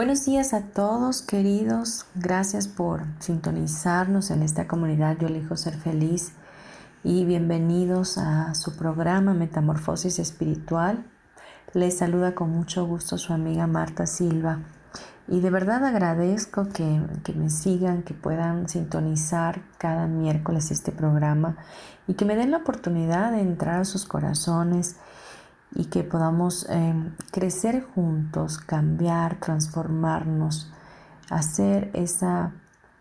Buenos días a todos queridos, gracias por sintonizarnos en esta comunidad. Yo elijo ser feliz y bienvenidos a su programa Metamorfosis Espiritual. Les saluda con mucho gusto su amiga Marta Silva. Y de verdad agradezco que, que me sigan, que puedan sintonizar cada miércoles este programa y que me den la oportunidad de entrar a sus corazones y que podamos em, crecer juntos, cambiar, transformarnos, hacer esa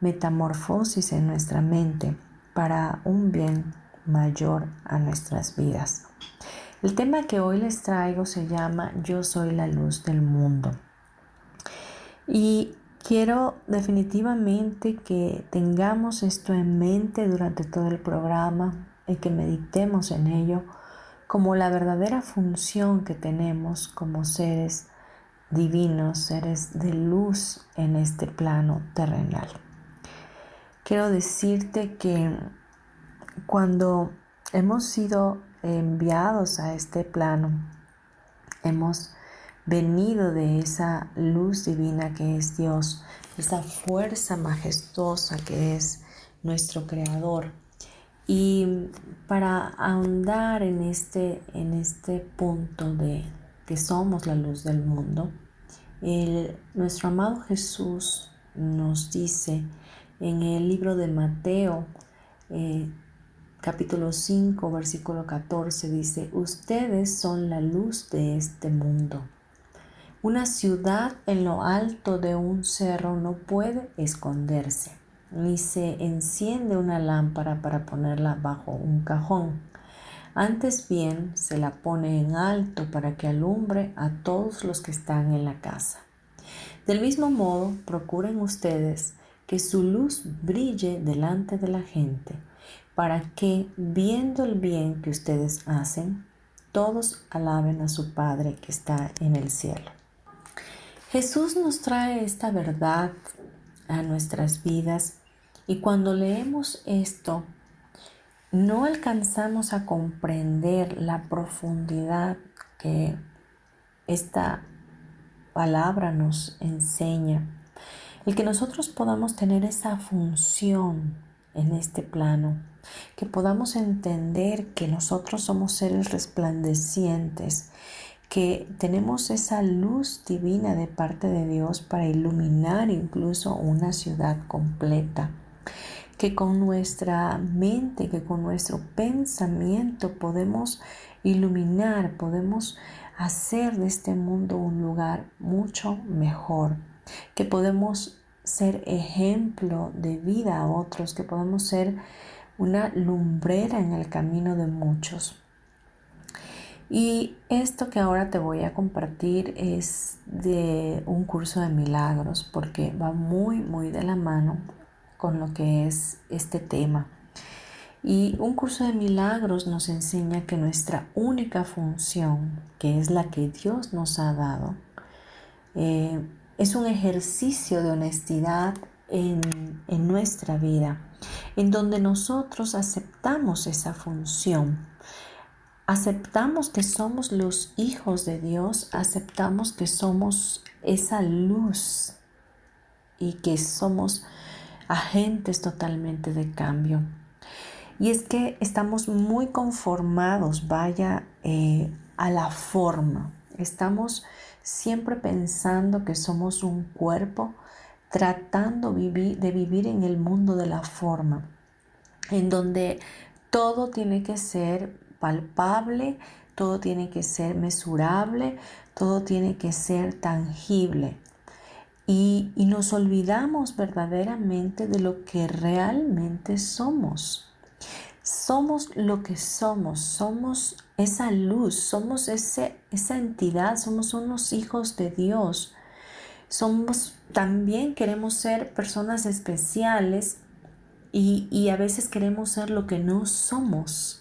metamorfosis en nuestra mente para un bien mayor a nuestras vidas. El tema que hoy les traigo se llama Yo soy la luz del mundo. Y quiero definitivamente que tengamos esto en mente durante todo el programa y que meditemos en ello como la verdadera función que tenemos como seres divinos, seres de luz en este plano terrenal. Quiero decirte que cuando hemos sido enviados a este plano, hemos venido de esa luz divina que es Dios, esa fuerza majestuosa que es nuestro Creador y para ahondar en este, en este punto de que somos la luz del mundo, nuestro amado Jesús nos dice en el libro de Mateo, eh, capítulo 5, versículo 14, dice, ustedes son la luz de este mundo. Una ciudad en lo alto de un cerro no puede esconderse ni se enciende una lámpara para ponerla bajo un cajón. Antes bien se la pone en alto para que alumbre a todos los que están en la casa. Del mismo modo, procuren ustedes que su luz brille delante de la gente, para que, viendo el bien que ustedes hacen, todos alaben a su Padre que está en el cielo. Jesús nos trae esta verdad a nuestras vidas y cuando leemos esto, no alcanzamos a comprender la profundidad que esta palabra nos enseña. El que nosotros podamos tener esa función en este plano, que podamos entender que nosotros somos seres resplandecientes, que tenemos esa luz divina de parte de Dios para iluminar incluso una ciudad completa que con nuestra mente, que con nuestro pensamiento podemos iluminar, podemos hacer de este mundo un lugar mucho mejor, que podemos ser ejemplo de vida a otros, que podemos ser una lumbrera en el camino de muchos. Y esto que ahora te voy a compartir es de un curso de milagros porque va muy, muy de la mano con lo que es este tema. Y un curso de milagros nos enseña que nuestra única función, que es la que Dios nos ha dado, eh, es un ejercicio de honestidad en, en nuestra vida, en donde nosotros aceptamos esa función, aceptamos que somos los hijos de Dios, aceptamos que somos esa luz y que somos agentes totalmente de cambio. Y es que estamos muy conformados, vaya, eh, a la forma. Estamos siempre pensando que somos un cuerpo, tratando de vivir en el mundo de la forma, en donde todo tiene que ser palpable, todo tiene que ser mesurable, todo tiene que ser tangible. Y, y, nos olvidamos verdaderamente de lo que realmente somos. Somos lo que somos, somos esa luz, somos ese, esa entidad, somos unos hijos de Dios. Somos, también queremos ser personas especiales y, y a veces queremos ser lo que no somos.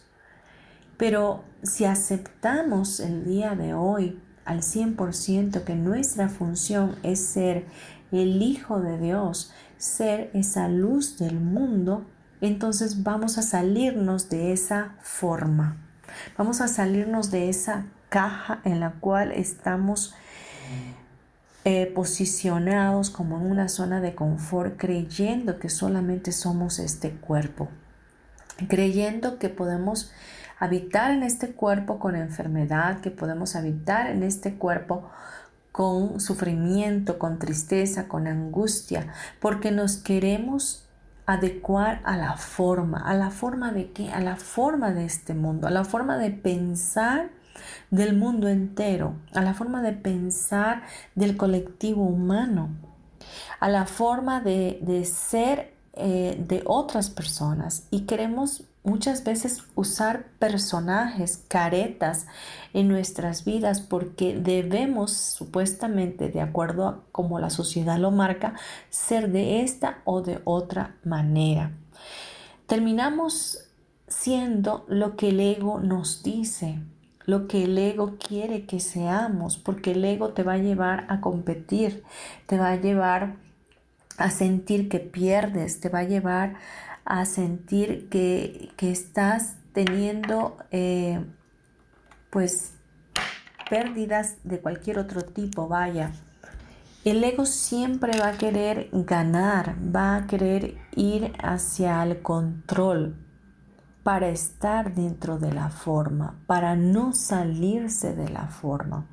Pero si aceptamos el día de hoy al 100% que nuestra función es ser el Hijo de Dios, ser esa luz del mundo, entonces vamos a salirnos de esa forma. Vamos a salirnos de esa caja en la cual estamos eh, posicionados como en una zona de confort, creyendo que solamente somos este cuerpo, creyendo que podemos habitar en este cuerpo con enfermedad, que podemos habitar en este cuerpo con sufrimiento, con tristeza, con angustia, porque nos queremos adecuar a la forma, a la forma de qué, a la forma de este mundo, a la forma de pensar del mundo entero, a la forma de pensar del colectivo humano, a la forma de, de ser eh, de otras personas. Y queremos muchas veces usar personajes, caretas en nuestras vidas porque debemos supuestamente, de acuerdo a como la sociedad lo marca, ser de esta o de otra manera. Terminamos siendo lo que el ego nos dice, lo que el ego quiere que seamos, porque el ego te va a llevar a competir, te va a llevar a sentir que pierdes, te va a llevar a sentir que, estás teniendo eh, pues pérdidas de cualquier otro tipo, vaya. El ego siempre va a querer ganar, va a querer ir hacia el control para estar dentro de la forma, para no salirse de la forma.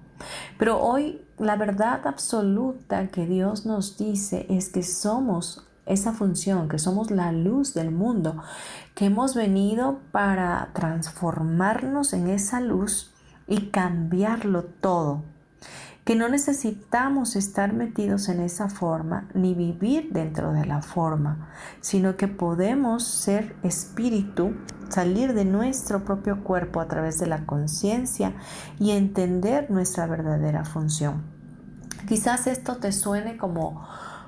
Pero hoy la verdad absoluta que Dios nos dice es que somos esa función, que somos la luz del mundo, que hemos venido para transformarnos en esa luz y cambiarlo todo, que no necesitamos estar metidos en esa forma ni vivir dentro de la forma, sino que podemos ser espíritu, salir de nuestro propio cuerpo a través de la conciencia y entender nuestra verdadera función. Quizás esto te suene como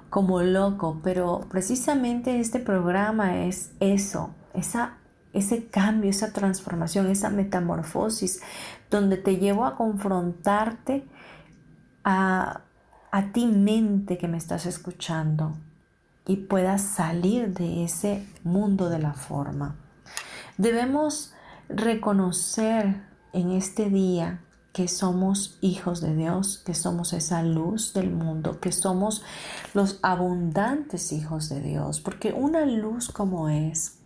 como loco, pero precisamente este programa es eso, esa, ese cambio, esa transformación, esa metamorfosis, donde te llevo a confrontarte a, a ti mente que me estás escuchando y puedas salir de ese mundo de la forma. Debemos reconocer en este día que somos hijos de Dios, que somos esa luz del mundo, que somos los abundantes hijos de Dios, porque una luz como es,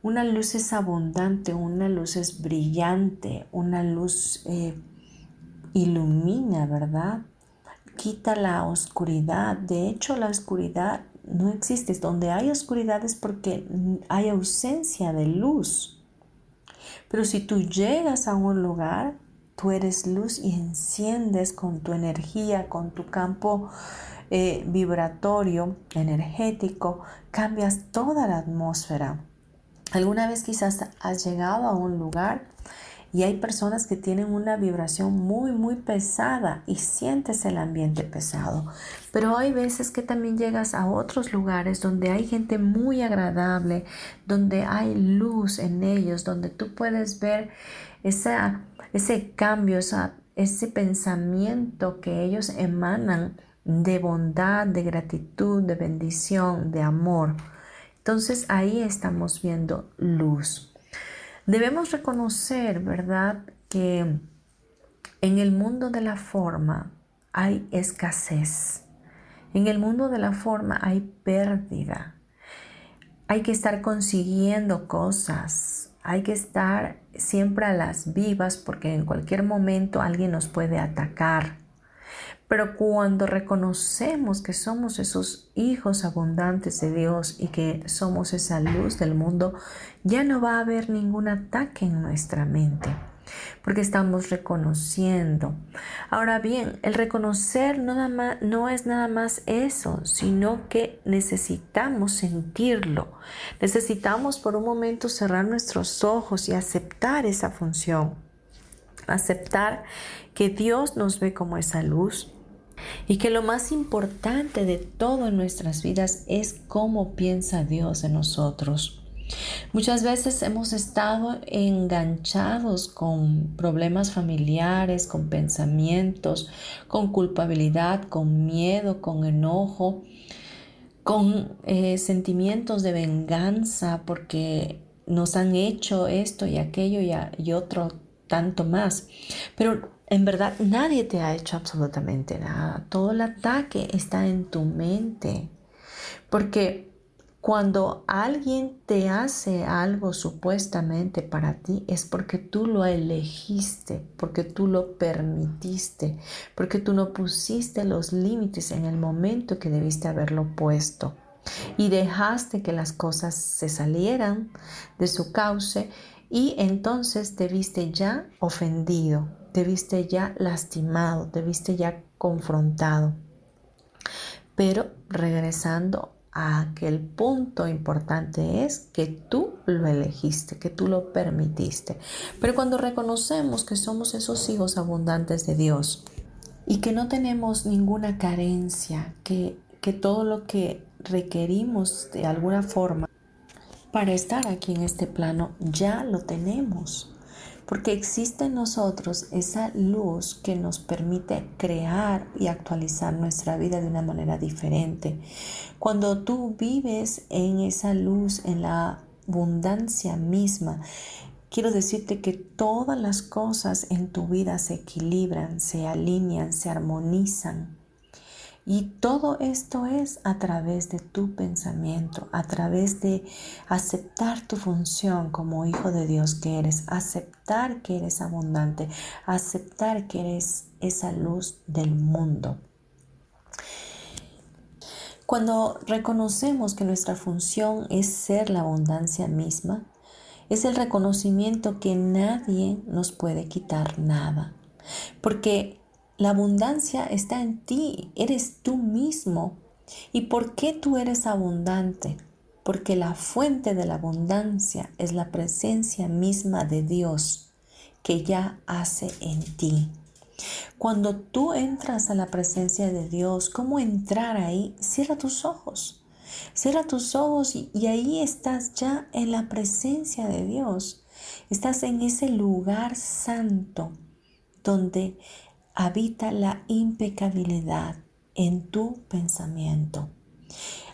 una luz es abundante, una luz es brillante, una luz eh, ilumina, ¿verdad? Quita la oscuridad. De hecho, la oscuridad no existe. Donde hay oscuridad es porque hay ausencia de luz. Pero si tú llegas a un lugar, tú eres luz y enciendes con tu energía, con tu campo eh, vibratorio, energético, cambias toda la atmósfera. Alguna vez quizás has llegado a un lugar y hay personas que tienen una vibración muy, muy pesada y sientes el ambiente pesado. Pero hay veces que también llegas a otros lugares donde hay gente muy agradable, donde hay luz en ellos, donde tú puedes ver esa ese cambio, ese pensamiento que ellos emanan de bondad, de gratitud, de bendición, de amor. Entonces ahí estamos viendo luz. Debemos reconocer, ¿verdad?, que en el mundo de la forma hay escasez. En el mundo de la forma hay pérdida. Hay que estar consiguiendo cosas, hay que estar siempre a las vivas porque en cualquier momento alguien nos puede atacar. Pero cuando reconocemos que somos esos hijos abundantes de Dios y que somos esa luz del mundo, ya no va a haber ningún ataque en nuestra mente porque estamos reconociendo. Ahora bien, el reconocer no, es nada más eso, sino que necesitamos sentirlo. Necesitamos por un momento cerrar nuestros ojos y aceptar esa función. Aceptar que Dios nos ve como esa luz, y que lo más importante de todo en nuestras vidas es cómo piensa Dios en nosotros. Muchas veces hemos estado enganchados con problemas familiares, con pensamientos, con culpabilidad, con miedo, con enojo, con eh, sentimientos de venganza porque nos han hecho esto y aquello y, y otro tanto más. Pero en verdad nadie te ha hecho absolutamente nada. Todo el ataque está en tu mente. Porque cuando alguien te hace algo supuestamente para ti es porque tú lo elegiste, porque tú lo permitiste, porque tú no pusiste los límites en el momento que debiste haberlo puesto y dejaste que las cosas se salieran de su cauce y entonces te viste ya ofendido, te viste ya lastimado, te viste ya confrontado. Pero regresando a que el punto importante es que tú lo elegiste, que tú lo permitiste. Pero cuando reconocemos que somos esos hijos abundantes de Dios y que no tenemos ninguna carencia, que, que todo lo que requerimos de alguna forma para estar aquí en este plano ya lo tenemos porque existe en nosotros esa luz que nos permite crear y actualizar nuestra vida de una manera diferente. Cuando tú vives en esa luz, en la abundancia misma, quiero decirte que todas las cosas en tu vida se equilibran, se alinean, se armonizan. Y todo esto es a través de tu pensamiento, a través de aceptar tu función como hijo de Dios que eres, aceptar que eres abundante, aceptar que eres esa luz del mundo. Cuando reconocemos que nuestra función es ser la abundancia misma, es el reconocimiento que nadie nos puede quitar nada. Porque la abundancia está en ti, eres tú mismo. ¿Y por qué tú eres abundante? Porque la fuente de la abundancia es la presencia misma de Dios que ya hace en ti. Cuando tú entras a la presencia de Dios, ¿cómo entrar ahí? Cierra tus ojos. Cierra tus ojos y, ahí estás ya en la presencia de Dios. Estás en ese lugar santo donde habita la impecabilidad en tu pensamiento.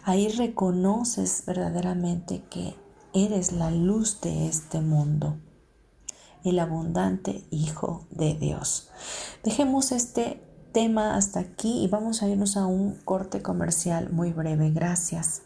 Ahí reconoces verdaderamente que eres la luz de este mundo, el abundante Hijo de Dios. Dejemos este tema hasta aquí y vamos a irnos a un corte comercial muy breve. Gracias.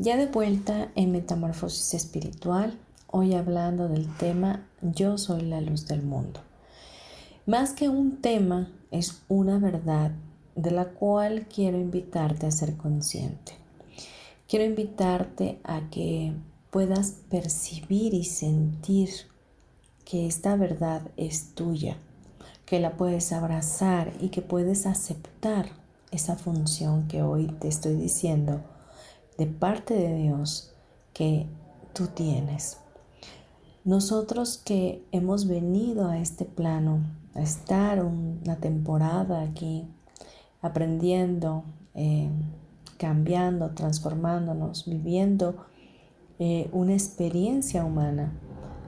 Ya de vuelta en Metamorfosis Espiritual, hoy hablando del tema Yo soy la luz del mundo. Más que un tema, es una verdad de la cual quiero invitarte a ser consciente. Quiero invitarte a que puedas percibir y sentir que esta verdad es tuya, que la puedes abrazar y que puedes aceptar esa función que hoy te estoy diciendo de parte de Dios que tú tienes. Nosotros que hemos venido a este plano, a estar una temporada aquí aprendiendo, eh, cambiando, transformándonos, viviendo eh, una experiencia humana.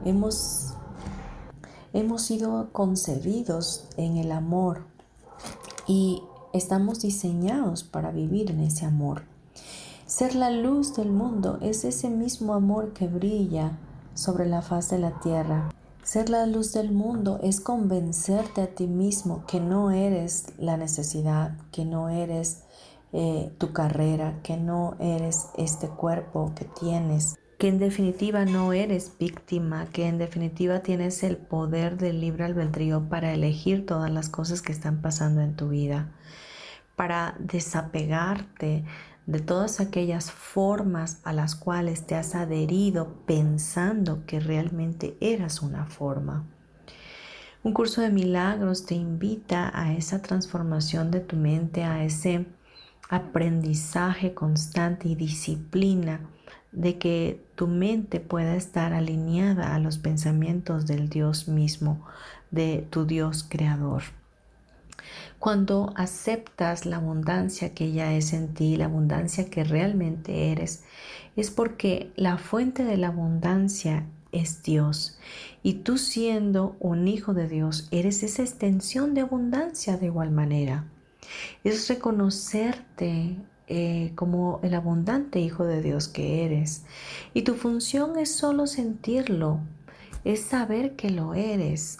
Hemos, hemos sido concebidos en el amor y estamos diseñados para vivir en ese amor. Ser la luz del mundo es ese mismo amor que brilla sobre la faz de la tierra. Ser la luz del mundo es convencerte a ti mismo que no eres la necesidad, que no eres eh, tu carrera, que no eres este cuerpo que tienes, que en definitiva no eres víctima, que en definitiva tienes el poder del libre albedrío para elegir todas las cosas que están pasando en tu vida, para desapegarte de todas aquellas formas a las cuales te has adherido pensando que realmente eras una forma. Un curso de milagros te invita a esa transformación de tu mente, a ese aprendizaje constante y disciplina de que tu mente pueda estar alineada a los pensamientos del Dios mismo, de tu Dios creador. Cuando aceptas la abundancia que ya es en ti, la abundancia que realmente eres, es porque la fuente de la abundancia es Dios. Y tú siendo un hijo de Dios, eres esa extensión de abundancia de igual manera es reconocerte eh, como el abundante Hijo de Dios que eres. Y tu función es solo sentirlo, es saber que lo eres.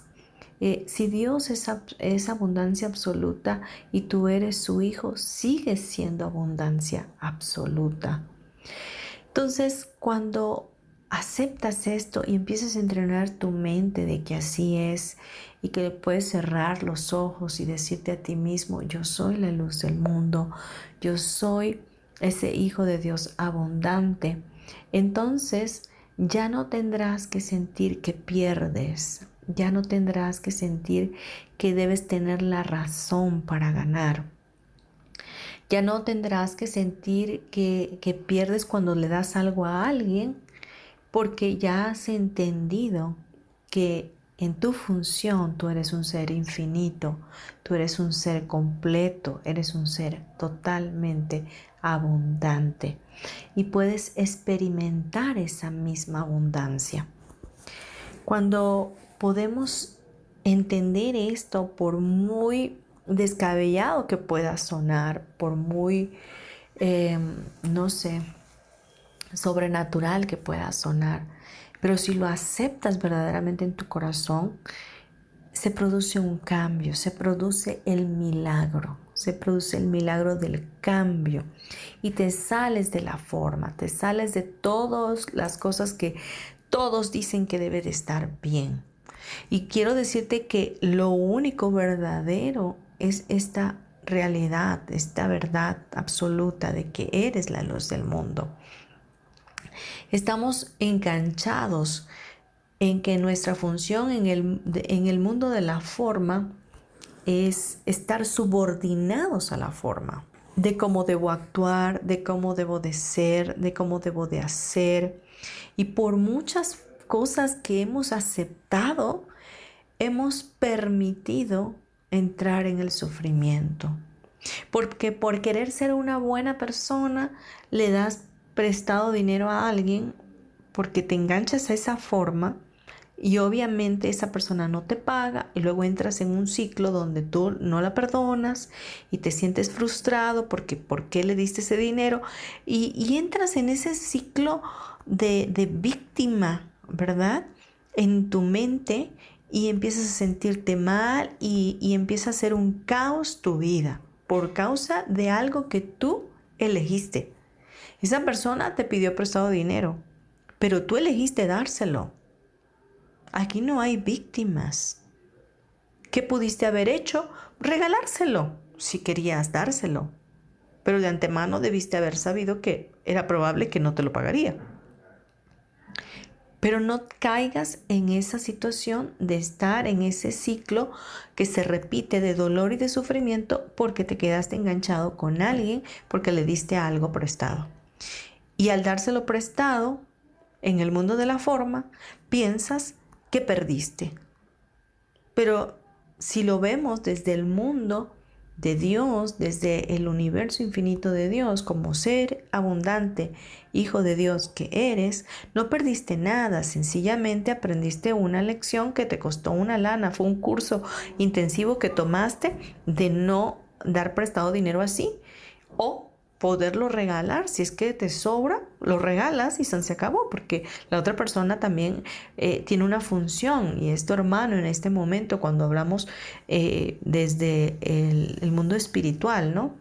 Eh, si Dios es, es abundancia absoluta y tú eres su hijo, sigues siendo abundancia absoluta. Entonces, cuando aceptas esto y empiezas a entrenar tu mente de que así es y que puedes cerrar los ojos y decirte a ti mismo, yo soy la luz del mundo, yo soy ese Hijo de Dios abundante, entonces ya no tendrás que sentir que pierdes, ya no tendrás que sentir que debes tener la razón para ganar. Ya no tendrás que sentir que, que pierdes cuando le das algo a alguien porque ya has entendido que en tu función tú eres un ser infinito, tú eres un ser completo, eres un ser totalmente abundante y puedes experimentar esa misma abundancia. Cuando podemos entender esto, por muy descabellado que pueda sonar, por muy, eh, no sé, sobrenatural que pueda sonar, pero si lo aceptas verdaderamente en tu corazón, se produce un cambio, se produce el milagro, se produce el milagro del cambio y te sales de la forma, te sales de todas las cosas que todos dicen que debe de estar bien. Y quiero decirte que lo único verdadero es esta realidad, esta verdad absoluta de que eres la luz del mundo. Estamos enganchados en que nuestra función en el, en el mundo de la forma es estar subordinados a la forma. de cómo debo actuar, de cómo debo de ser, de cómo debo de hacer. Y por muchas cosas que hemos aceptado, hemos permitido entrar en el sufrimiento. Porque por querer ser una buena persona, le das prestado dinero a alguien, porque te enganchas a esa forma y obviamente esa persona no te paga y luego entras en un ciclo donde tú no la perdonas y te sientes frustrado porque ¿por qué le diste ese dinero? Y, entras en ese ciclo de, víctima, ¿verdad? En tu mente y empiezas a sentirte mal y, y empieza a ser un caos tu vida por causa de algo que tú elegiste. Esa persona te pidió prestado dinero, pero tú elegiste dárselo. Aquí no hay víctimas. ¿Qué pudiste haber hecho? Regalárselo, si querías dárselo. Pero de antemano debiste haber sabido que era probable que no te lo pagaría. Pero no caigas en esa situación de estar en ese ciclo que se repite de dolor y de sufrimiento porque te quedaste enganchado con alguien porque le diste algo prestado. Y al dárselo prestado, en el mundo de la forma, piensas que perdiste. Pero si lo vemos desde el mundo de Dios, desde el universo infinito de Dios, como ser abundante, hijo de Dios que eres, no perdiste nada, sencillamente aprendiste una lección que te costó una lana, fue un curso intensivo que tomaste de no dar prestado dinero así o poderlo regalar. Si es que te sobra, lo regalas y se acabó, porque la otra persona también eh, tiene una función y es tu hermano en este momento cuando hablamos eh, desde el, mundo espiritual, ¿no?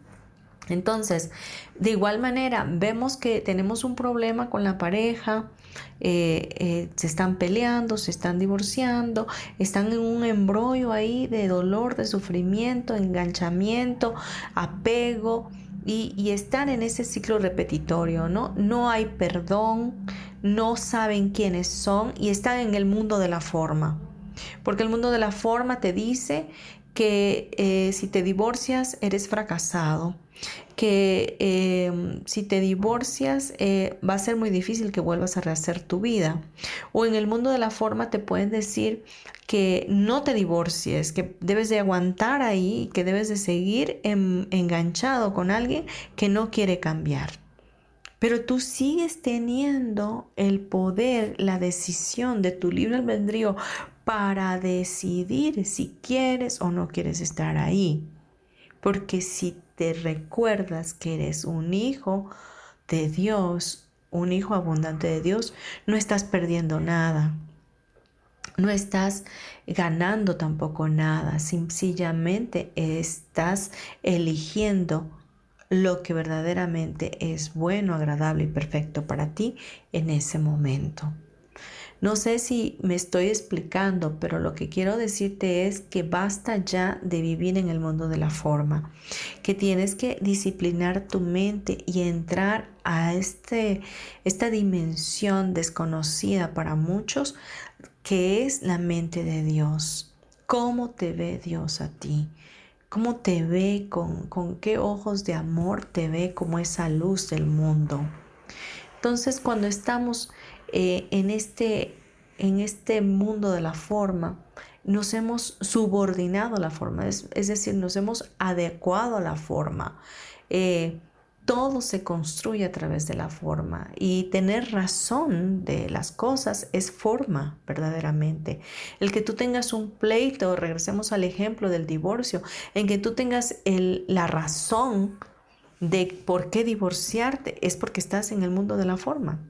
Entonces, de igual manera, vemos que tenemos un problema con la pareja, eh, se están peleando, se están divorciando, están en un embrollo ahí de dolor, de sufrimiento, enganchamiento, apego, y, están en ese ciclo repetitorio, ¿no? No hay perdón, no saben quiénes son y están en el mundo de la forma. Porque el mundo de la forma te dice que eh, si te divorcias eres fracasado, que em, si te divorcias eh, va a ser muy difícil que vuelvas a rehacer tu vida. O en el mundo de la forma te pueden decir que no te divorcies, que debes de aguantar ahí, que debes de seguir enganchado con alguien que no quiere cambiar. Pero tú sigues teniendo el poder, la decisión de tu libre albedrío para decidir si quieres o no quieres estar ahí. Porque si te recuerdas que eres un hijo de Dios, un hijo abundante de Dios, no estás perdiendo nada. No estás ganando tampoco nada, sencillamente estás eligiendo lo que verdaderamente es bueno, agradable y perfecto para ti en ese momento. No sé si me estoy explicando, pero lo que quiero decirte es que basta ya de vivir en el mundo de la forma, que tienes que disciplinar tu mente y entrar a este, esta dimensión desconocida para muchos, que es la mente de Dios. ¿Cómo te ve Dios a ti? ¿Cómo te ve? ¿Con, con qué ojos de amor te ve como esa luz del mundo? Entonces, cuando estamos eh, en, este, en este mundo de la forma, nos hemos subordinado a la forma, es, decir, nos hemos adecuado a la forma. Eh, todo se construye a través de la forma y tener razón de las cosas es forma verdaderamente. El que tú tengas un pleito, regresemos al ejemplo del divorcio, en que tú tengas la razón de por qué divorciarte es porque estás en el mundo de la forma.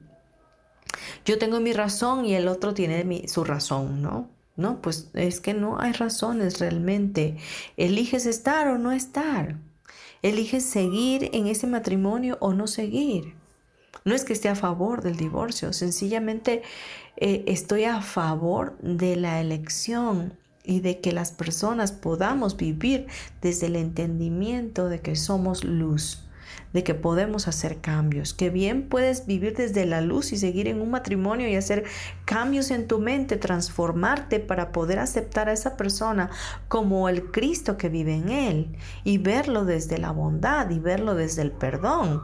Yo tengo mi razón y el otro tiene su razón, ¿no? No, pues es que no hay razones realmente. Eliges estar o no estar. Eliges seguir en ese matrimonio o no seguir. No es que esté a favor del divorcio, sencillamente eh, estoy a favor de la elección y de que las personas podamos vivir desde el entendimiento de que somos luz de que podemos hacer cambios, que bien puedes vivir desde la luz y seguir en un matrimonio y hacer cambios en tu mente, transformarte para poder aceptar a esa persona como el Cristo que vive en él y verlo desde la bondad y verlo desde el perdón.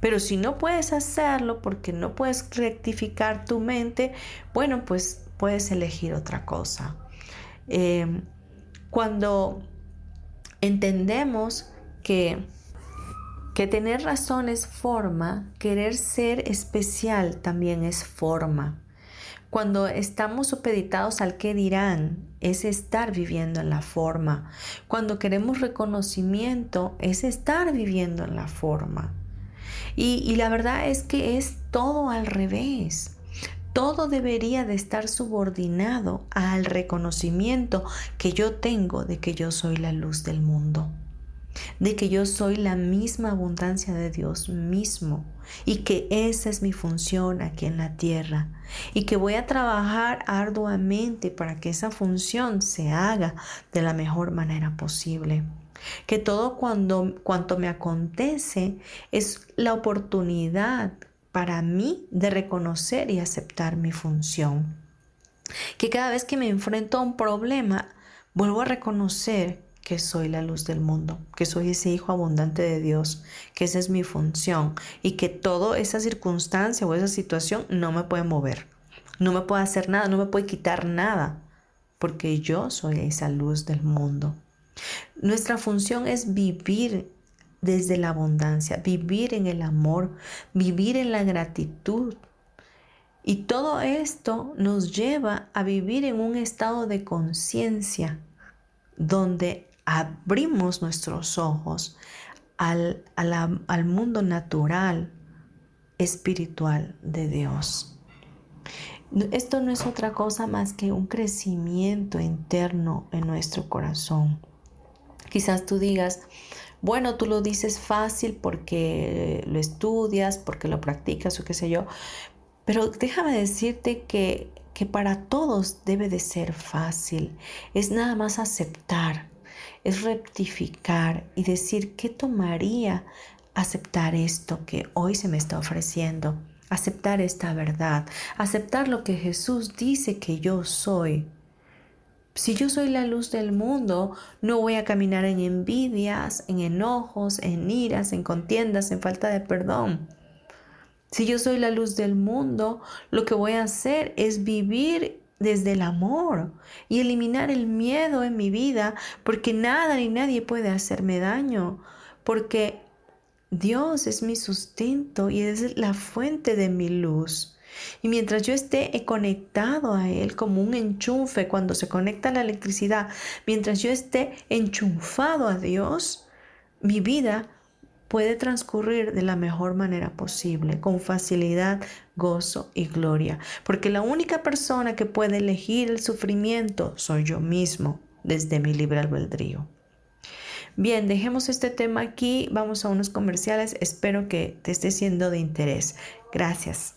Pero si no puedes hacerlo porque no puedes rectificar tu mente, bueno, pues puedes elegir otra cosa. Eh, cuando entendemos que que tener razón es forma, querer ser especial también es forma. Cuando estamos supeditados al que dirán, es estar viviendo en la forma. Cuando queremos reconocimiento, es estar viviendo en la forma. Y, y la verdad es que es todo al revés. Todo debería de estar subordinado al reconocimiento que yo tengo de que yo soy la luz del mundo de que yo soy la misma abundancia de Dios mismo y que esa es mi función aquí en la tierra y que voy a trabajar arduamente para que esa función se haga de la mejor manera posible. Que todo cuando, cuanto me acontece es la oportunidad para mí de reconocer y aceptar mi función. Que cada vez que me enfrento a un problema, vuelvo a reconocer que soy la luz del mundo, que soy ese hijo abundante de Dios, que esa es mi función y que toda esa circunstancia o esa situación no me puede mover, no me puede hacer nada, no me puede quitar nada, porque yo soy esa luz del mundo. Nuestra función es vivir desde la abundancia, vivir en el amor, vivir en la gratitud. Y todo esto nos lleva a vivir en un estado de conciencia donde abrimos nuestros ojos al, mundo natural, espiritual de Dios. Esto no es otra cosa más que un crecimiento interno en nuestro corazón. Quizás tú digas, bueno, tú lo dices fácil porque lo estudias, porque lo practicas o qué sé yo, pero déjame decirte que, que para todos debe de ser fácil. Es nada más aceptar es rectificar y decir qué tomaría aceptar esto que hoy se me está ofreciendo, aceptar esta verdad, aceptar lo que Jesús dice que yo soy. Si yo soy la luz del mundo, no voy a caminar en envidias, en enojos, en iras, en contiendas, en falta de perdón. Si yo soy la luz del mundo, lo que voy a hacer es vivir desde el amor y eliminar el miedo en mi vida, porque nada ni nadie puede hacerme daño, porque Dios es mi sustento y es la fuente de mi luz. Y mientras yo esté conectado a Él como un enchufe cuando se conecta la electricidad, mientras yo esté enchufado a Dios, mi vida puede transcurrir de la mejor manera posible, con facilidad, gozo y gloria. Porque la única persona que puede elegir el sufrimiento soy yo mismo desde mi libre albedrío. Bien, dejemos este tema aquí, vamos a unos comerciales, espero que te esté siendo de interés. Gracias.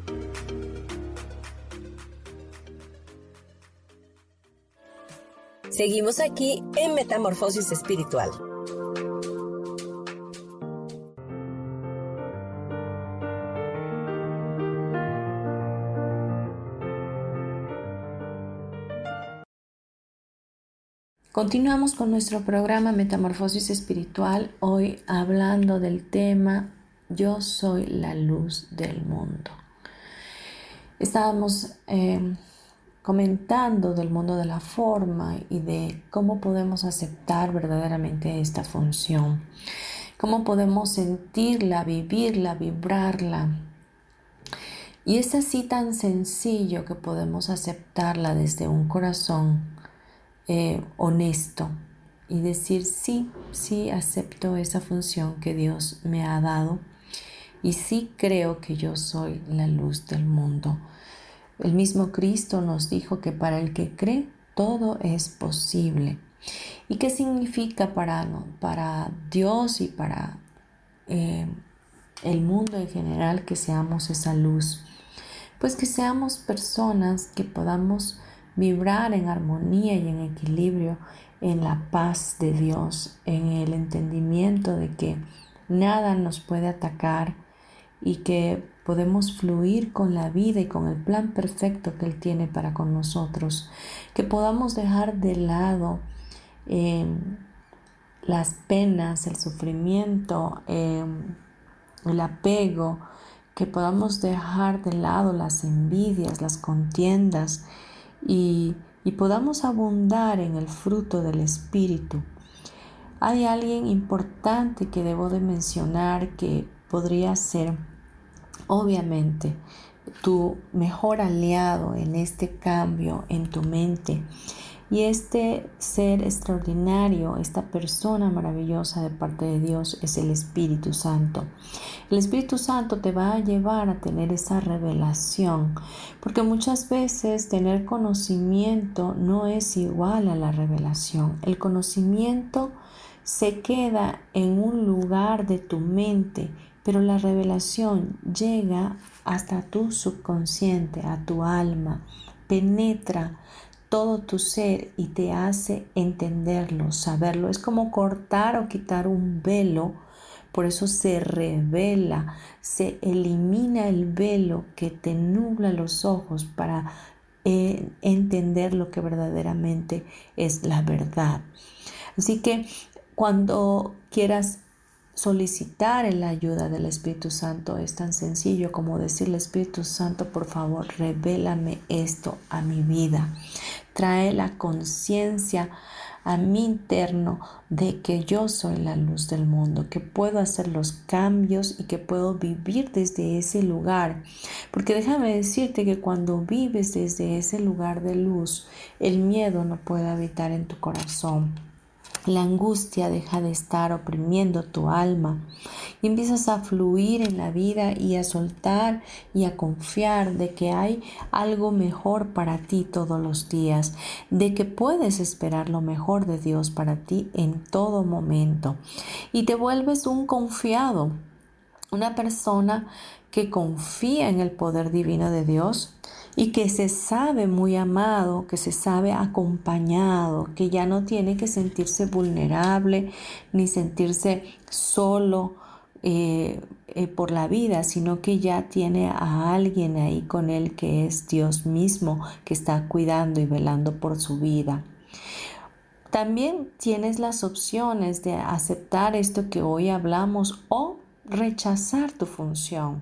Seguimos aquí en Metamorfosis Espiritual. Continuamos con nuestro programa Metamorfosis Espiritual, hoy hablando del tema Yo soy la luz del mundo. Estábamos eh, comentando del mundo de la forma y de cómo podemos aceptar verdaderamente esta función, cómo podemos sentirla, vivirla, vibrarla. Y es así tan sencillo que podemos aceptarla desde un corazón eh, honesto y decir sí, sí acepto esa función que Dios me ha dado y sí creo que yo soy la luz del mundo el mismo Cristo nos dijo que para el que cree todo es posible. ¿Y qué significa para, para Dios y para eh, el mundo en general que seamos esa luz? Pues que seamos personas que podamos vibrar en armonía y en equilibrio, en la paz de Dios, en el entendimiento de que nada nos puede atacar y que podemos fluir con la vida y con el plan perfecto que Él tiene para con nosotros, que podamos dejar de lado em, las penas, el sufrimiento, em, el apego, que podamos dejar de lado las envidias, las contiendas y, y podamos abundar en el fruto del Espíritu. Hay alguien importante que debo de mencionar que podría ser obviamente tu mejor aliado en este cambio en tu mente. Y este ser extraordinario, esta persona maravillosa de parte de Dios es el Espíritu Santo. El Espíritu Santo te va a llevar a tener esa revelación, porque muchas veces tener conocimiento no es igual a la revelación. El conocimiento se queda en un lugar de tu mente pero la revelación llega hasta tu subconsciente, a tu alma, penetra todo tu ser y te hace entenderlo, saberlo. Es como cortar o quitar un velo, por eso se revela, se elimina el velo que te nubla los ojos para eh, entender lo que verdaderamente es la verdad. Así que cuando quieras solicitar la ayuda del Espíritu Santo es tan sencillo como decirle Espíritu Santo, por favor, revélame esto a mi vida. Trae la conciencia a mi interno de que yo soy la luz del mundo, que puedo hacer los cambios y que puedo vivir desde ese lugar. Porque déjame decirte que cuando vives desde ese lugar de luz, el miedo no puede habitar en tu corazón la angustia deja de estar oprimiendo tu alma y empiezas a fluir en la vida y a soltar y a confiar de que hay algo mejor para ti todos los días, de que puedes esperar lo mejor de Dios para ti en todo momento. Y te vuelves un confiado, una persona que confía en el poder divino de Dios y que se sabe muy amado, que se sabe acompañado, que ya no tiene que sentirse vulnerable ni sentirse solo eh, eh, por la vida, sino que ya tiene a alguien ahí con él que es Dios mismo, que está cuidando y velando por su vida. También tienes las opciones de aceptar esto que hoy hablamos o rechazar tu función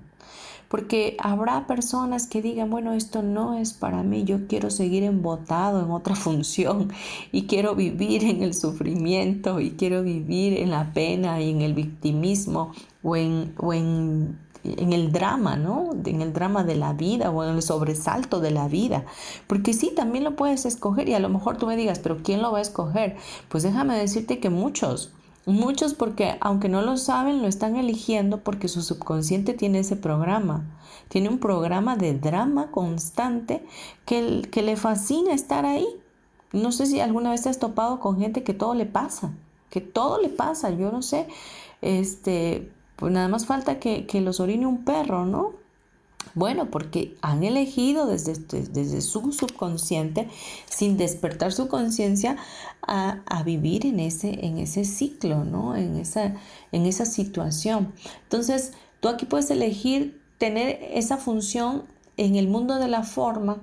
porque habrá personas que digan, bueno, esto no es para mí, yo quiero seguir embotado en otra función y quiero vivir en el sufrimiento y quiero vivir en la pena y en el victimismo o en, o en, en el drama, ¿no? En el drama de la vida o en el sobresalto de la vida. Porque sí, también lo puedes escoger y a lo mejor tú me digas, pero ¿quién lo va a escoger? Pues déjame decirte que muchos Muchos porque aunque no lo saben, lo están eligiendo porque su subconsciente tiene ese programa. Tiene un programa de drama constante que, que le fascina estar ahí. No sé si alguna vez te has topado con gente que todo le pasa, que todo le pasa, yo no sé, este, pues nada más falta que, que los orine un perro, ¿no? Bueno, porque han elegido desde, desde su subconsciente, sin despertar su conciencia, a, vivir en ese, en ese ciclo, ¿no? En esa, en esa situación. Entonces, tú aquí puedes elegir tener esa función en el mundo de la forma,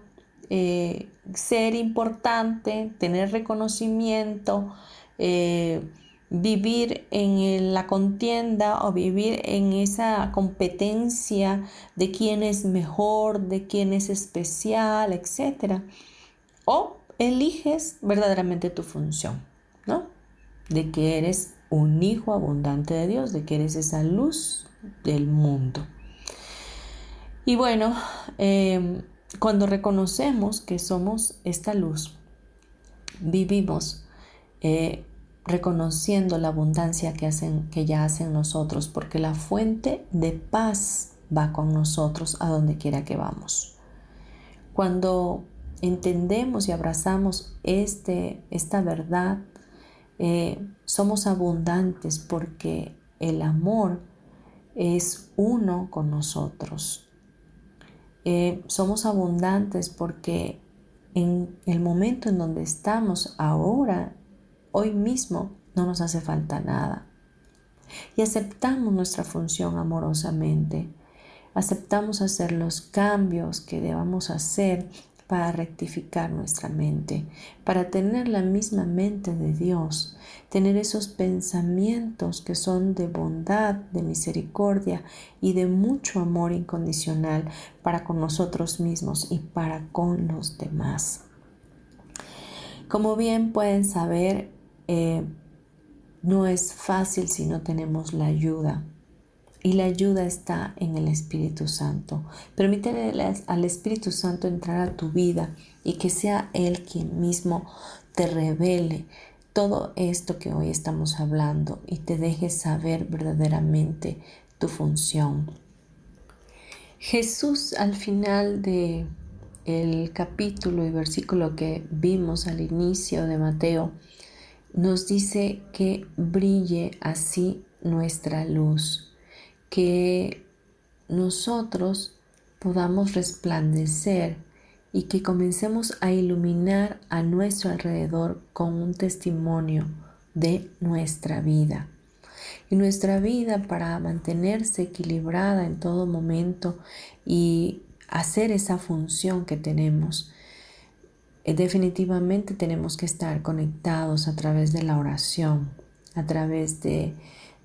eh, ser importante, tener reconocimiento, eh, vivir en la contienda o vivir en esa competencia de quién es mejor, de quién es especial, etc. O eliges verdaderamente tu función, ¿no? De que eres un hijo abundante de Dios, de que eres esa luz del mundo. Y bueno, em, cuando reconocemos que somos esta luz, vivimos eh, reconociendo la abundancia que, hacen, que ya hacen nosotros, porque la fuente de paz va con nosotros a donde quiera que vamos. Cuando entendemos y abrazamos este, esta verdad, eh, somos abundantes porque el amor es uno con nosotros. Eh, somos abundantes porque en el momento en donde estamos ahora hoy mismo no nos hace falta nada. Y aceptamos nuestra función amorosamente. Aceptamos hacer los cambios que debamos hacer para rectificar nuestra mente, para tener la misma mente de Dios, tener esos pensamientos que son de bondad, de misericordia y de mucho amor incondicional para con nosotros mismos y para con los demás. Como bien pueden saber, eh, no es fácil si no tenemos la ayuda. Y la ayuda está en el Espíritu Santo. Permítele al Espíritu Santo entrar a tu vida y que sea Él quien mismo te revele todo esto que hoy estamos hablando y te deje saber verdaderamente tu función. Jesús al final de el capítulo y versículo que vimos al inicio de Mateo nos dice que brille así nuestra luz, que nosotros podamos resplandecer y que comencemos a iluminar a nuestro alrededor con un testimonio de nuestra vida. Y nuestra vida para mantenerse equilibrada en todo momento y hacer esa función que tenemos definitivamente tenemos que estar conectados a través de la oración, a través de,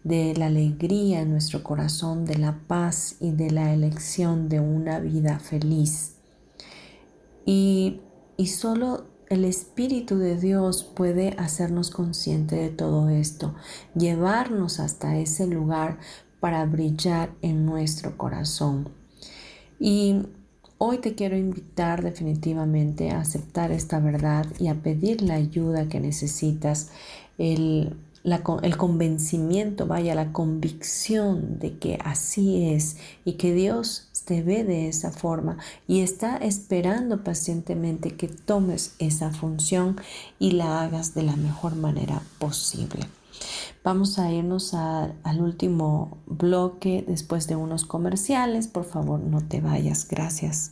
la alegría en nuestro corazón, de la paz y de la elección de una vida feliz. Y, y solo el Espíritu de Dios puede hacernos consciente de todo esto, llevarnos hasta ese lugar para brillar en nuestro corazón. Y Hoy te quiero invitar definitivamente a aceptar esta verdad y a pedir la ayuda que necesitas, el, el convencimiento, vaya, la convicción de que así es y que Dios te ve de esa forma y está esperando pacientemente que tomes esa función y la hagas de la mejor manera posible. Vamos a irnos al último bloque después de unos comerciales. Por favor, no te vayas. Gracias.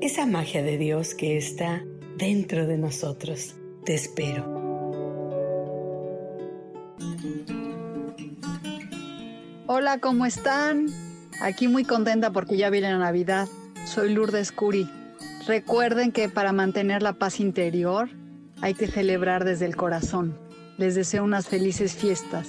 esa magia de Dios que está dentro de nosotros. Te espero. Hola, ¿cómo están? Aquí muy contenta porque ya viene la Navidad. Soy Lourdes Curi. Recuerden que para mantener la paz interior hay que celebrar desde el corazón. Les deseo unas felices fiestas.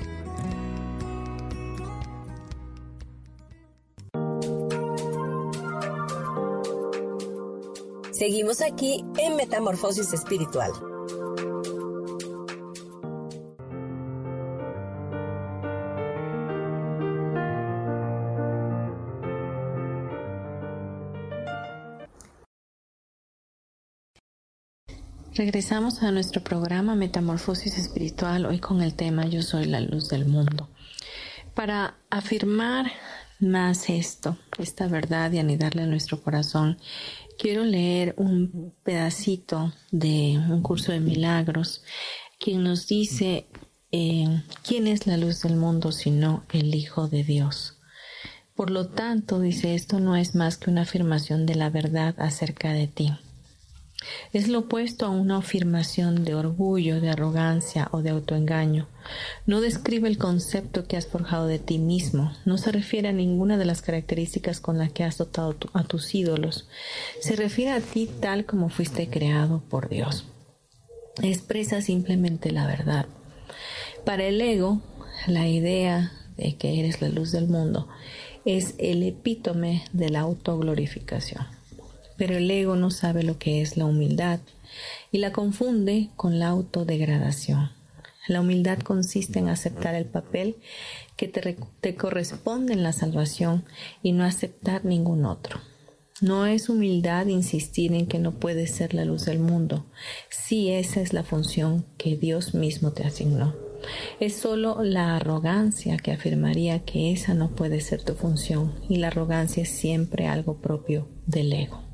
Seguimos aquí en Metamorfosis Espiritual. Regresamos a nuestro programa Metamorfosis Espiritual, hoy con el tema Yo soy la luz del mundo. Para afirmar más esto, esta verdad y anidarle a nuestro corazón, quiero leer un pedacito de un curso de milagros, quien nos dice eh, quién es la luz del mundo sino el Hijo de Dios. Por lo tanto, dice esto no es más que una afirmación de la verdad acerca de ti. Es lo opuesto a una afirmación de orgullo, de arrogancia o de autoengaño. No describe el concepto que has forjado de ti mismo, no se refiere a ninguna de las características con las que has dotado a tus ídolos, se refiere a ti tal como fuiste creado por Dios. Expresa simplemente la verdad. Para el ego, la idea de que eres la luz del mundo es el epítome de la autoglorificación pero el ego no sabe lo que es la humildad y la confunde con la autodegradación. La humildad consiste en aceptar el papel que te, corresponde en la salvación y no aceptar ningún otro. No es humildad insistir en que no puedes ser la luz del mundo, si esa es la función que Dios mismo te asignó. Es solo la arrogancia que afirmaría que esa no puede ser tu función y la arrogancia es siempre algo propio del ego.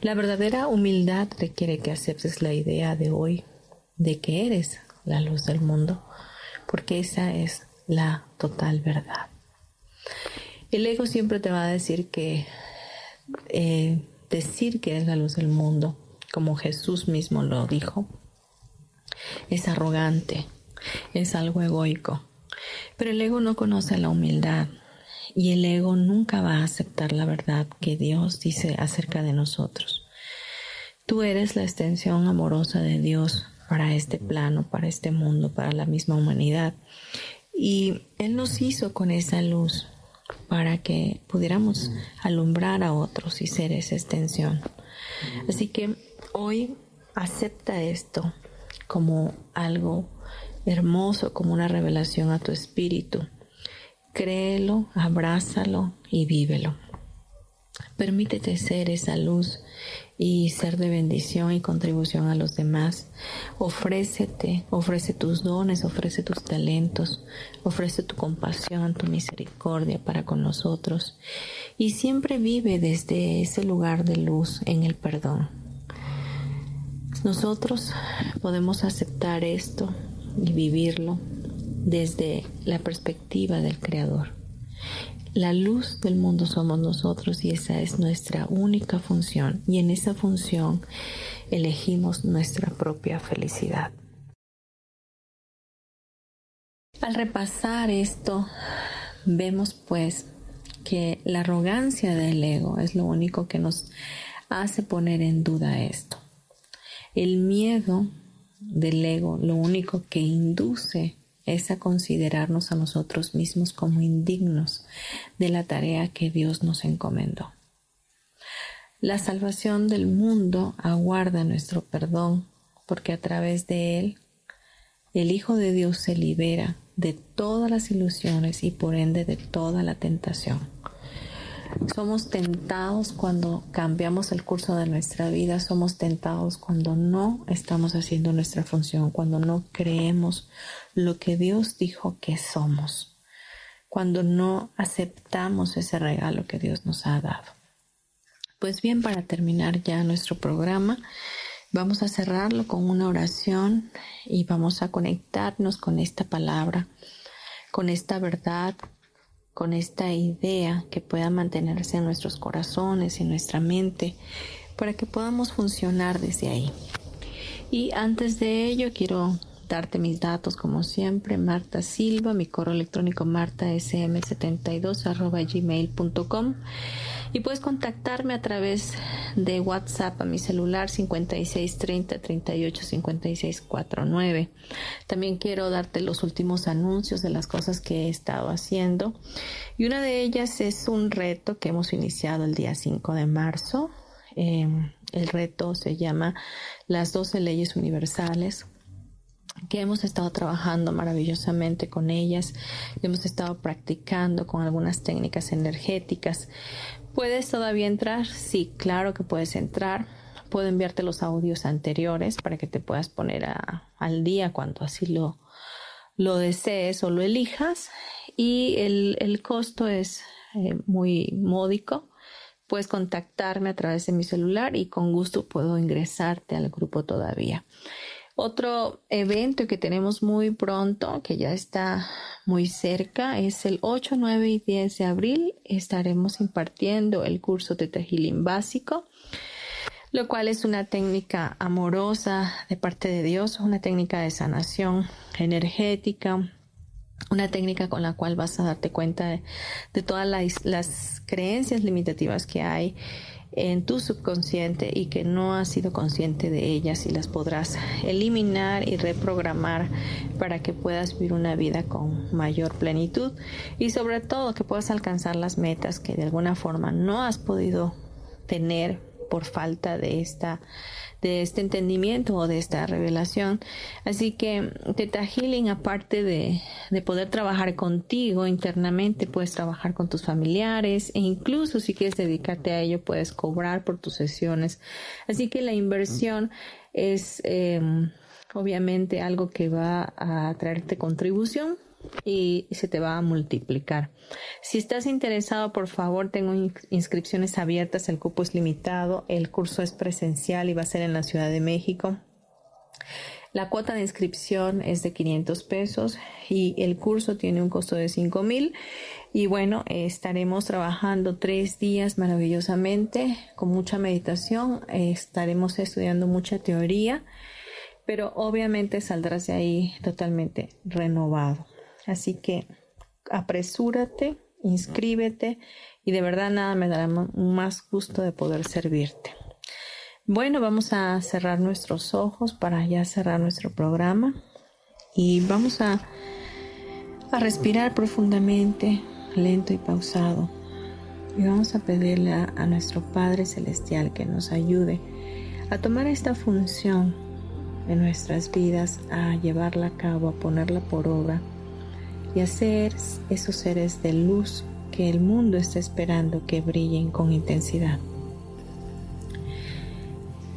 La verdadera humildad requiere que aceptes la idea de hoy de que eres la luz del mundo, porque esa es la total verdad. El ego siempre te va a decir que eh, decir que eres la luz del mundo, como Jesús mismo lo dijo, es arrogante, es algo egoico. Pero el ego no conoce la humildad, y el ego nunca va a aceptar la verdad que Dios dice acerca de nosotros. Tú eres la extensión amorosa de Dios para este plano, para este mundo, para la misma humanidad. Y Él nos hizo con esa luz para que pudiéramos alumbrar a otros y ser esa extensión. Así que hoy acepta esto como algo hermoso, como una revelación a tu espíritu Créelo, abrázalo y vívelo. Permítete ser esa luz y ser de bendición y contribución a los demás. Ofrécete, ofrece tus dones, ofrece tus talentos, ofrece tu compasión, tu misericordia para con nosotros y siempre vive desde ese lugar de luz en el perdón. Nosotros podemos aceptar esto y vivirlo desde la perspectiva del Creador. La luz del mundo somos nosotros y esa es nuestra única función y en esa función elegimos nuestra propia felicidad. Al repasar esto, vemos pues que la arrogancia del ego es lo único que nos hace poner en duda esto. El miedo del ego lo único que induce es a considerarnos a nosotros mismos como indignos de la tarea que Dios nos encomendó. La salvación del mundo aguarda nuestro perdón porque a través de él el Hijo de Dios se libera de todas las ilusiones y por ende de toda la tentación. Somos tentados cuando cambiamos el curso de nuestra vida, somos tentados cuando no estamos haciendo nuestra función, cuando no creemos lo que Dios dijo que somos, cuando no aceptamos ese regalo que Dios nos ha dado. Pues bien, para terminar ya nuestro programa, vamos a cerrarlo con una oración y vamos a conectarnos con esta palabra, con esta verdad con esta idea que pueda mantenerse en nuestros corazones y en nuestra mente para que podamos funcionar desde ahí. Y antes de ello quiero darte mis datos como siempre, Marta Silva, mi correo electrónico martasm72 gmail.com y puedes contactarme a través de WhatsApp a mi celular 5630 38 56 49. También quiero darte los últimos anuncios de las cosas que he estado haciendo y una de ellas es un reto que hemos iniciado el día 5 de marzo. Em, el reto se llama Las 12 leyes universales que hemos estado trabajando maravillosamente con ellas, hemos estado practicando con algunas técnicas energéticas. ¿Puedes todavía entrar? Sí, claro que puedes entrar. Puedo enviarte los audios anteriores para que te puedas poner al día cuando así lo, lo desees o lo elijas. Y el, costo es eh, muy módico. Puedes contactarme a través de mi celular y con gusto puedo ingresarte al grupo todavía. Otro evento que tenemos muy pronto, que ya está muy cerca, es el 8, 9 y 10 de abril. Estaremos impartiendo el curso de Healing básico, lo cual es una técnica amorosa de parte de Dios, una técnica de sanación energética, una técnica con la cual vas a darte cuenta de, todas las creencias limitativas que hay en tu subconsciente y que no has sido consciente de ellas y las podrás eliminar y reprogramar para que puedas vivir una vida con mayor plenitud y sobre todo que puedas alcanzar las metas que de alguna forma no has podido tener por falta de esta de este entendimiento o de esta revelación. Así que Teta Healing, aparte de, de poder trabajar contigo internamente, puedes trabajar con tus familiares e incluso si quieres dedicarte a ello, puedes cobrar por tus sesiones. Así que la inversión es em, obviamente algo que va a traerte contribución y se te va a multiplicar. Si estás interesado, por favor, tengo inscripciones abiertas, el cupo es limitado, el curso es presencial y va a ser en la Ciudad de México. La cuota de inscripción es de 500 pesos y el curso tiene un costo de 5 mil. Y bueno, estaremos trabajando tres días maravillosamente con mucha meditación. estaremos estudiando mucha teoría, pero obviamente saldrás de ahí totalmente renovado. Así que apresúrate, inscríbete y de verdad nada me dará más gusto de poder servirte. Bueno, vamos a cerrar nuestros ojos para ya cerrar nuestro programa y vamos a, a respirar profundamente, lento y pausado. Y vamos a pedirle a, a nuestro Padre Celestial que nos ayude a tomar esta función en nuestras vidas, a llevarla a cabo, a ponerla por obra y hacer esos seres de luz que el mundo está esperando que brillen con intensidad.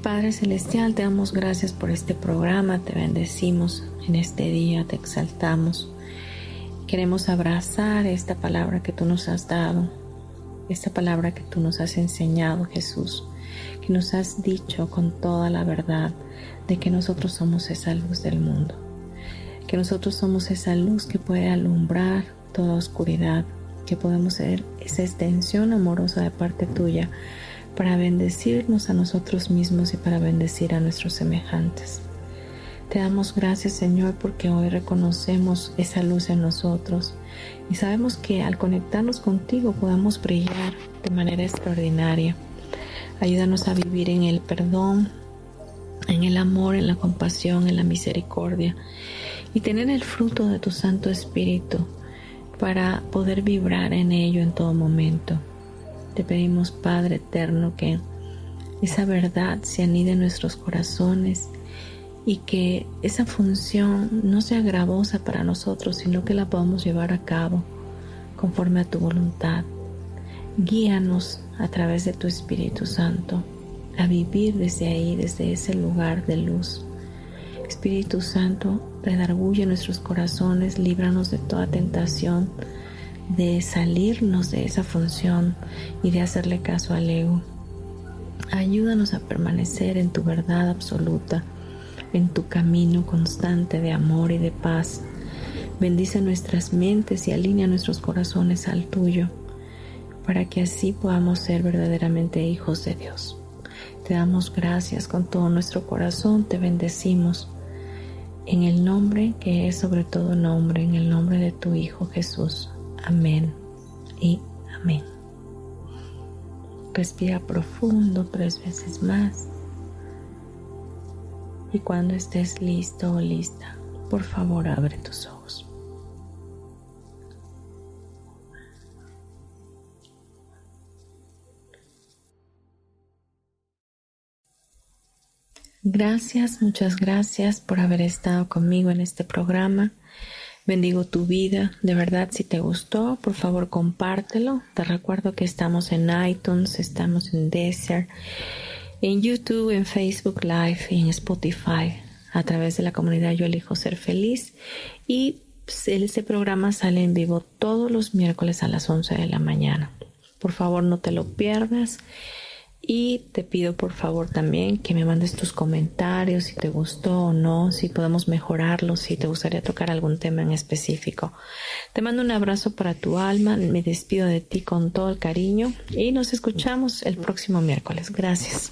Padre Celestial, te damos gracias por este programa, te bendecimos en este día, te exaltamos. Queremos abrazar esta palabra que tú nos has dado, esta palabra que tú nos has enseñado, Jesús, que nos has dicho con toda la verdad de que nosotros somos esa luz del mundo que nosotros somos esa luz que puede alumbrar toda oscuridad, que podemos ser esa extensión amorosa de parte tuya para bendecirnos a nosotros mismos y para bendecir a nuestros semejantes. Te damos gracias Señor porque hoy reconocemos esa luz en nosotros y sabemos que al conectarnos contigo podamos brillar de manera extraordinaria. Ayúdanos a vivir en el perdón, en el amor, en la compasión, en la misericordia y tener el fruto de tu Santo Espíritu para poder vibrar en ello en todo momento. Te pedimos, Padre eterno, que esa verdad se anide en nuestros corazones y que esa función no sea gravosa para nosotros, sino que la podamos llevar a cabo conforme a tu voluntad. Guíanos a través de tu Espíritu Santo a vivir desde ahí, desde ese lugar de luz. Espíritu Santo, redarguye nuestros corazones, líbranos de toda tentación, de salirnos de esa función y de hacerle caso al ego. Ayúdanos a permanecer en tu verdad absoluta, en tu camino constante de amor y de paz. Bendice nuestras mentes y alinea nuestros corazones al tuyo, para que así podamos ser verdaderamente hijos de Dios. Te damos gracias con todo nuestro corazón, te bendecimos en el nombre que es sobre todo nombre, en el nombre de tu Hijo Jesús. Amén y amén. Respira profundo tres veces más. Y cuando estés listo o lista, por favor abre tus ojos. Gracias, muchas gracias por haber estado conmigo en este programa. Bendigo tu vida. De verdad, si te gustó, por favor compártelo. Te recuerdo que estamos en iTunes, estamos en Desert, en YouTube, en Facebook Live y en Spotify a través de la comunidad Yo elijo ser feliz. Y este programa sale en vivo todos los miércoles a las 11 de la mañana. Por favor, no te lo pierdas. Y te pido por favor también que me mandes tus comentarios, si te gustó o no, si podemos mejorarlo, si te gustaría tocar algún tema en específico. Te mando un abrazo para tu alma, me despido de ti con todo el cariño y nos escuchamos el próximo miércoles. Gracias.